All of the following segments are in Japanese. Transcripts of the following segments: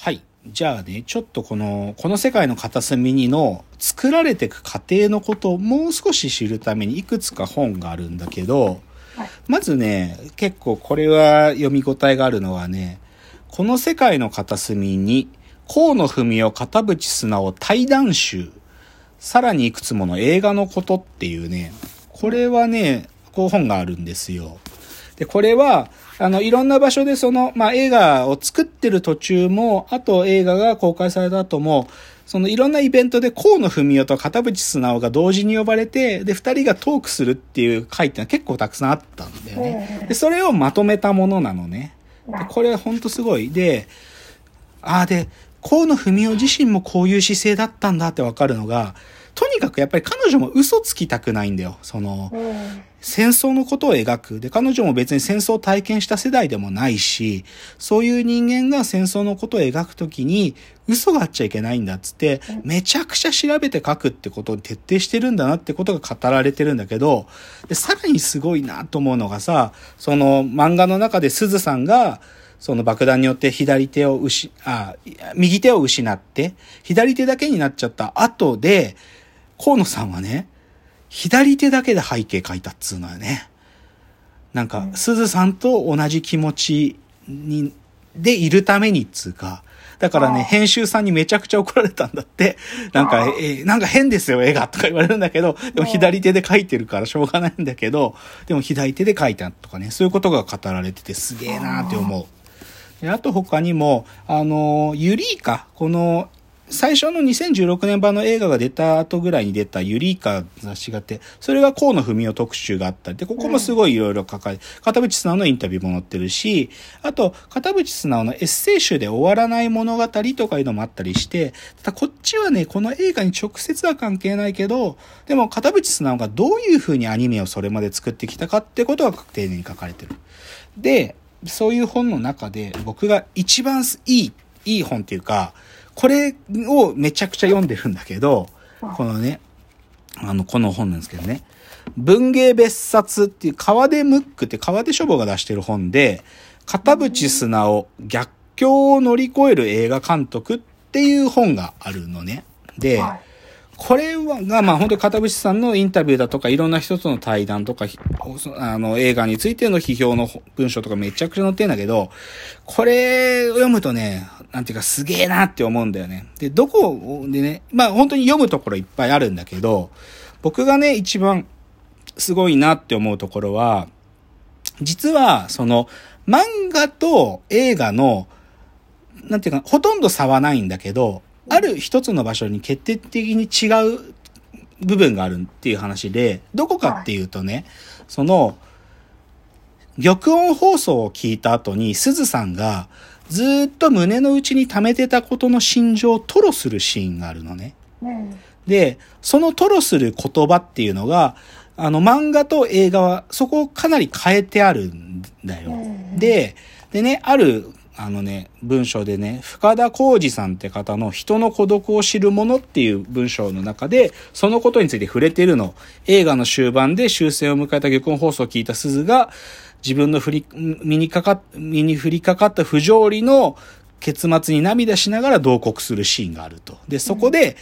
はい。じゃあね、ちょっとこの、この世界の片隅にの作られていく過程のことをもう少し知るためにいくつか本があるんだけど、はいまずね、結構これは読み応えがあるのはね、この世界の片隅に、河野文夫片渕素直対談集、さらにいくつもの映画のことっていうね、これはね、こう本があるんですよ。で、これは、あの、いろんな場所でその、まあ、映画を作ってる途中も、あと映画が公開された後も、そのいろんなイベントで河野文夫と片渕素直が同時に呼ばれて、で、二人がトークするっていう回ってのは結構たくさんあったんだよね。で、それをまとめたものなのね。でこれほんとすごい。で、ああ、で、河野文夫自身もこういう姿勢だったんだってわかるのが、とにかくやっぱり彼女も嘘つきたくないんだよ。その、うん。戦争のことを描く。で、彼女も別に戦争を体験した世代でもないし、そういう人間が戦争のことを描くときに、嘘があっちゃいけないんだっつって、めちゃくちゃ調べて書くってことを徹底してるんだなってことが語られてるんだけど、で、さらにすごいなと思うのがさ、その漫画の中で鈴さんが、その爆弾によって左手を失、あ、右手を失って、左手だけになっちゃった後で、河野さんはね、左手だけで背景描いたっつうのよね。なんか、鈴さんと同じ気持ちに、でいるためにっつうか、だからね、編集さんにめちゃくちゃ怒られたんだって、なんかあ、え、なんか変ですよ、絵が、とか言われるんだけど、でも左手で描いてるからしょうがないんだけど、でも左手で描いたとかね、そういうことが語られててすげえなーって思う。であと他にも、あの、ユリーカ、この、最初の2016年版の映画が出た後ぐらいに出たユリーカ雑誌があって、それが河野文夫特集があったり、で、ここもすごいいろいろ書かれて、片渕素直のインタビューも載ってるし、あと、片渕素直のエッセイ集で終わらない物語とかいうのもあったりして、ただこっちはね、この映画に直接は関係ないけど、でも片渕素直がどういう風にアニメをそれまで作ってきたかってことが丁寧に書かれてる。で、そういう本の中で僕が一番いい、いい本っていうか、これをめちゃくちゃ読んでるんだけど、このね、あの、この本なんですけどね、文芸別冊っていう川出ムックって川出書房が出してる本で、片渕素直逆境を乗り越える映画監督っていう本があるのね。で、はい。これは、が、まあ本当に片渕さんのインタビューだとか、いろんな人との対談とか、ひあの、映画についての批評の文章とかめちゃくちゃ載ってんだけど、これを読むとね、なんていうかすげえなって思うんだよね。で、どこでね、まあ本当に読むところいっぱいあるんだけど、僕がね、一番すごいなって思うところは、実は、その、漫画と映画の、なんていうか、ほとんど差はないんだけど、ある一つの場所に決定的に違う部分があるっていう話で、どこかっていうとね、その、玉音放送を聞いた後に、鈴さんがずーっと胸の内に溜めてたことの心情を吐露するシーンがあるのね。うん。で、その吐露する言葉っていうのが、あの漫画と映画はそこをかなり変えてあるんだよ。うんで、でね、ある、あのね、文章でね、深田浩二さんって方の人の孤独を知るものっていう文章の中で、そのことについて触れているの。映画の終盤で終戦を迎えた玉音放送を聞いた鈴が、自分の振り、身にかかっ、身に降りかかった不条理の結末に涙しながら同国するシーンがあると。で、そこで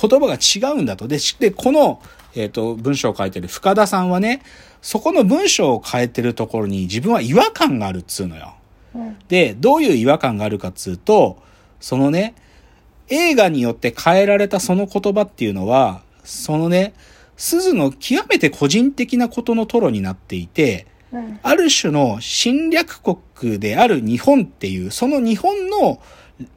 言葉が違うんだと。で、しで、この、えっ、と、文章を書いてる深田さんはね、そこの文章を変えてるところに自分は違和感があるっつうのよ。うん。で、どういう違和感があるかっつうと、そのね、映画によって変えられたその言葉っていうのは、そのね、鈴の極めて個人的なことのトロになっていて、うん。ある種の侵略国である日本っていう、その日本の、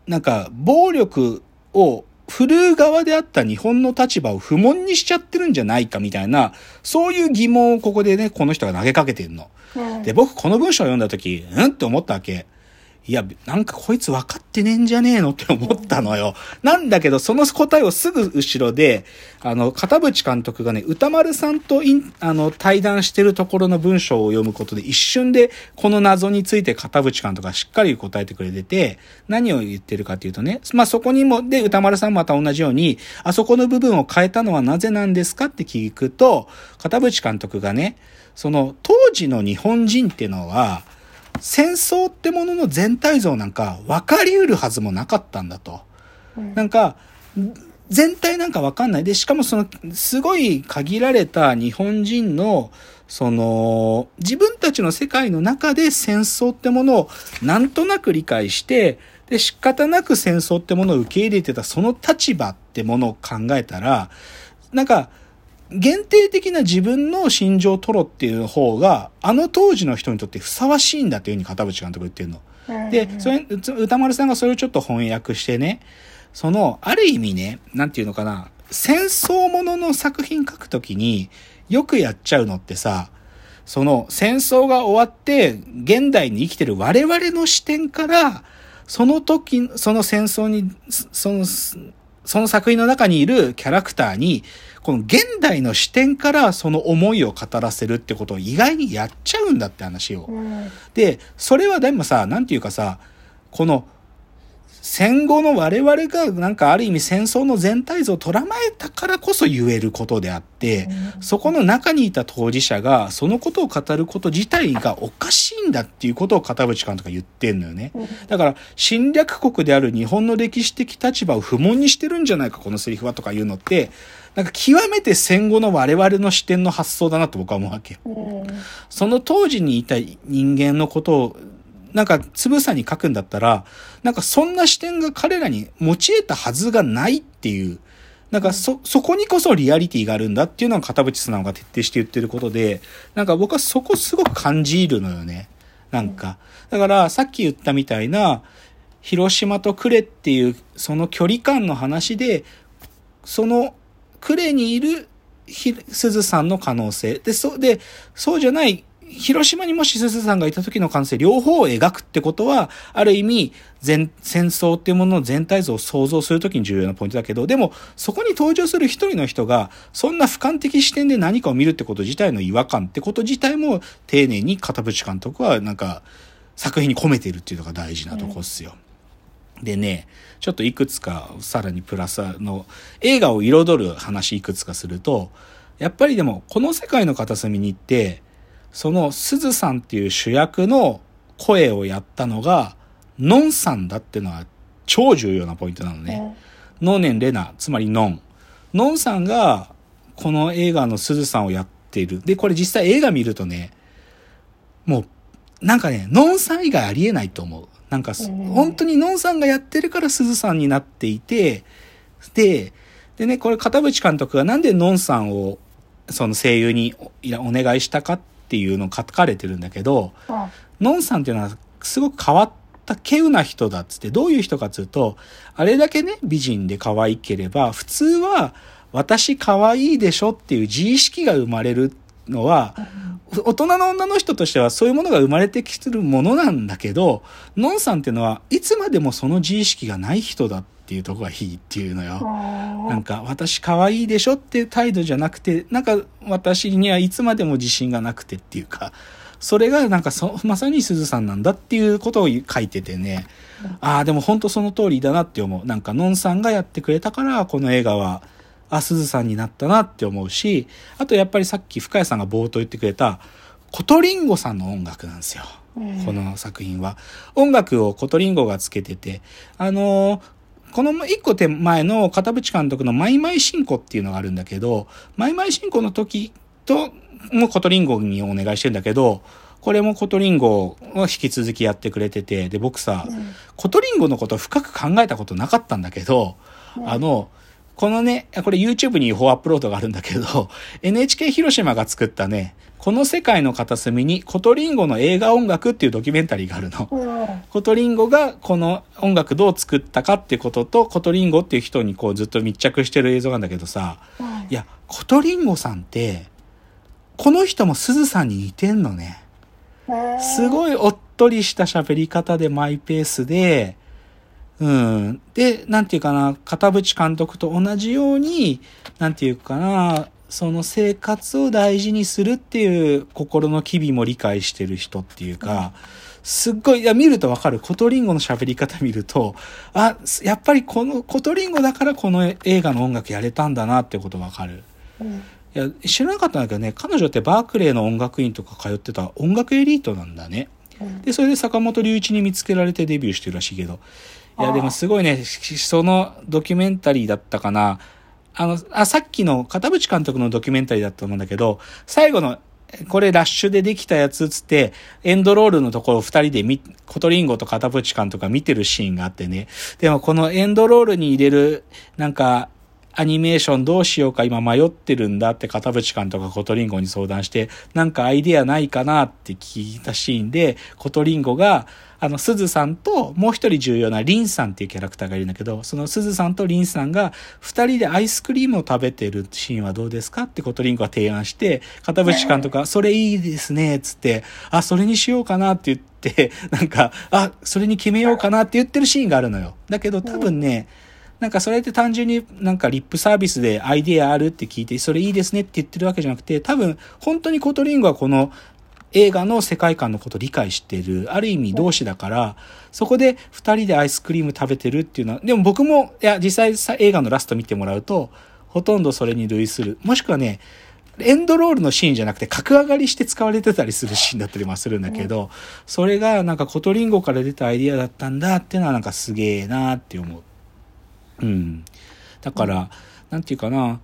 なんか、暴力を振るう側であった日本の立場を不問にしちゃってるんじゃないかみたいな、そういう疑問をここでね、この人が投げかけてるの。うん。で、僕この文章を読んだ時、うんって思ったわけ。いや、なんかこいつ分かってねえんじゃねえのって思ったのよ。なんだけど、その答えをすぐ後ろで、あの、片渕監督がね、歌丸さんとイン、あの、対談してるところの文章を読むことで、一瞬でこの謎について片渕監督がしっかり答えてくれてて、何を言ってるかっていうとね、まあ、そこにも、で、歌丸さんまた同じように、あそこの部分を変えたのはなぜなんですかって聞くと、片渕監督がね、その、当時の日本人っていうのは、戦争ってものの全体像なんか分かり得るはずもなかったんだと。なんか、全体なんかわかんない。で、しかもその、すごい限られた日本人の、その、自分たちの世界の中で戦争ってものをなんとなく理解して、で、仕方なく戦争ってものを受け入れてたその立場ってものを考えたら、なんか、限定的な自分の心情を取ろっていう方が、あの当時の人にとってふさわしいんだというふうに片渕監督言ってるの。で、それ、歌丸さんがそれをちょっと翻訳してね、その、ある意味ね、なんていうのかな、戦争ものの作品書くときによくやっちゃうのってさ、その戦争が終わって現代に生きてる我々の視点から、その時、その戦争に、その、その作品の中にいるキャラクターに、この現代の視点からその思いを語らせるってことを意外にやっちゃうんだって話を。で、それはでもさ、なんていうかさ、この戦後の我々がなんかある意味戦争の全体像を捉えたからこそ言えることであって、そこの中にいた当事者がそのことを語ること自体がおかしいんだっていうことを片渕監督が言ってんのよね。だから侵略国である日本の歴史的立場を不問にしてるんじゃないか、このセリフはとか言うのって、なんか極めて戦後の我々の視点の発想だなと僕は思うわけ。その当時にいた人間のことをなんか、つぶさに書くんだったら、なんかそんな視点が彼らに持ち得たはずがないっていう、なんかそ、そこにこそリアリティがあるんだっていうのは片渕素直が徹底して言ってることで、なんか僕はそこすごく感じるのよね。なんか。だからさっき言ったみたいな、広島と呉っていうその距離感の話で、その呉にいる鈴さんの可能性。で、そう、で、そうじゃない広島にもし鈴さんがいた時の感性両方を描くってことは、ある意味、全、戦争っていうものの全体像を想像するときに重要なポイントだけど、でも、そこに登場する一人の人が、そんな俯瞰的視点で何かを見るってこと自体の違和感ってこと自体も、丁寧に片渕監督は、なんか、作品に込めてるっていうのが大事なとこっすよ。うん、でね、ちょっといくつか、さらにプラスの、映画を彩る話いくつかすると、やっぱりでも、この世界の片隅に行って、そのすずさんっていう主役の声をやったのが、のんさんだっていうのは超重要なポイントなのね。のねんれな、つまりのん。のんさんが、この映画のすずさんをやっている。で、これ実際映画見るとね、もう、なんかね、のんさん以外ありえないと思う。なんか、本当にのんさんがやってるからすずさんになっていて、で、でね、これ片渕監督がなんでのんさんをその声優にお願いしたかっっていうの書かれてるんだけど、のん。さんっていうのはすごく変わった稀有な人だっつって、どういう人かっつうと、あれだけね、美人で可愛ければ、普通は私可愛いでしょっていう自意識が生まれるのは、大人の女の人としてはそういうものが生まれてきてるものなんだけど、のんさんっていうのはいつまでもその自意識がない人だっていうとこがいいっていうのよ。なんか、私可愛いでしょっていう態度じゃなくて、なんか私にはいつまでも自信がなくてっていうか、それがなんかそ、まさにすずさんなんだっていうことを書いててね、ああ、でも本当その通りだなって思う。なんか、のんさんがやってくれたから、この映画は、あ、すずさんになったなって思うし、あとやっぱりさっき深谷さんが冒頭言ってくれた、コトリンゴさんの音楽なんですよ。この作品は。音楽をコトリンゴがつけてて、あのー、この一個手前の片渕監督のマイマイ新子っていうのがあるんだけど、マイマイ新子の時と、もコトリンゴにお願いしてんだけど、これもコトリンゴを引き続きやってくれてて、で、僕さ、うん、コトリンゴのこと深く考えたことなかったんだけど、うん、あの、このね、これ YouTube に違法アップロードがあるんだけど、NHK 広島が作ったね、この世界の片隅にコトリンゴの映画音楽っていうドキュメンタリーがあるの。コトリンゴがこの音楽どう作ったかっていうことと、コトリンゴっていう人にこうずっと密着してる映像なんだけどさ、いや、コトリンゴさんって、この人もすずさんに似てんのね。すごいおっとりした喋り方でマイペースで、うん。で、なんていうかな、片渕監督と同じように、なんていうかな、その生活を大事にするっていう心の機微も理解してる人っていうか、すっごい、いや、見るとわかる。コトリンゴの喋り方見ると、あ、やっぱりこの、コトリンゴだからこの映画の音楽やれたんだなってことわかる。うん、いや、知らなかったんだけどね、彼女ってバークレーの音楽院とか通ってた音楽エリートなんだね。で、それで坂本龍一に見つけられてデビューしてるらしいけど。いや、でもすごいね、そのドキュメンタリーだったかな。あの、あ、さっきの片渕監督のドキュメンタリーだったと思うんだけど、最後の、これラッシュでできたやつつって、エンドロールのところを二人でみ、コトリンゴと片渕監督が見てるシーンがあってね。でもこのエンドロールに入れる、なんか、アニメーションどうしようか今迷ってるんだって片渕監督がコトリンゴに相談して、なんかアイデアないかなって聞いたシーンで、コトリンゴが、あの、すずさんと、もう一人重要なリンさんっていうキャラクターがいるんだけど、そのすずさんとリンさんが、二人でアイスクリームを食べてるシーンはどうですかってコトリンゴが提案して、片渕監督が、それいいですね、つって、あ、それにしようかなって言って、なんか、あ、それに決めようかなって言ってるシーンがあるのよ。だけど多分ね、なんかそれって単純になんかリップサービスでアイデアあるって聞いて、それいいですねって言ってるわけじゃなくて、多分本当にコトリンゴはこの映画の世界観のことを理解している、ある意味同志だから、そこで二人でアイスクリーム食べてるっていうのは、でも僕も、いや、実際さ映画のラスト見てもらうと、ほとんどそれに類する。もしくはね、エンドロールのシーンじゃなくて格上がりして使われてたりするシーンだったりもするんだけど、それがなんかコトリンゴから出たアイディアだったんだっていうのはなんかすげえなって思う。うん。だから、なんていうかな、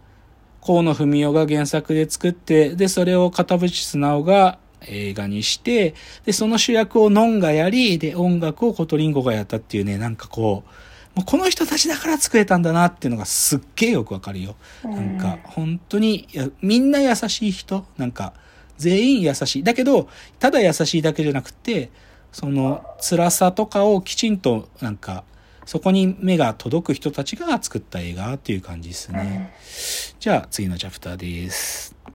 こうの史代が原作で作って、で、それを片渕素直が映画にして、で、その主役をのんがやり、で、音楽をコトリンゴがやったっていうね、なんかこう、もうこの人たちだから作れたんだなっていうのがすっげえよくわかるよ。なんか、本当にみんな優しい人。なんか、全員優しい。だけど、ただ優しいだけじゃなくて、その辛さとかをきちんと、なんか、そこに目が届く人たちが作った映画っていう感じですね。じゃあ、次のチャプターです。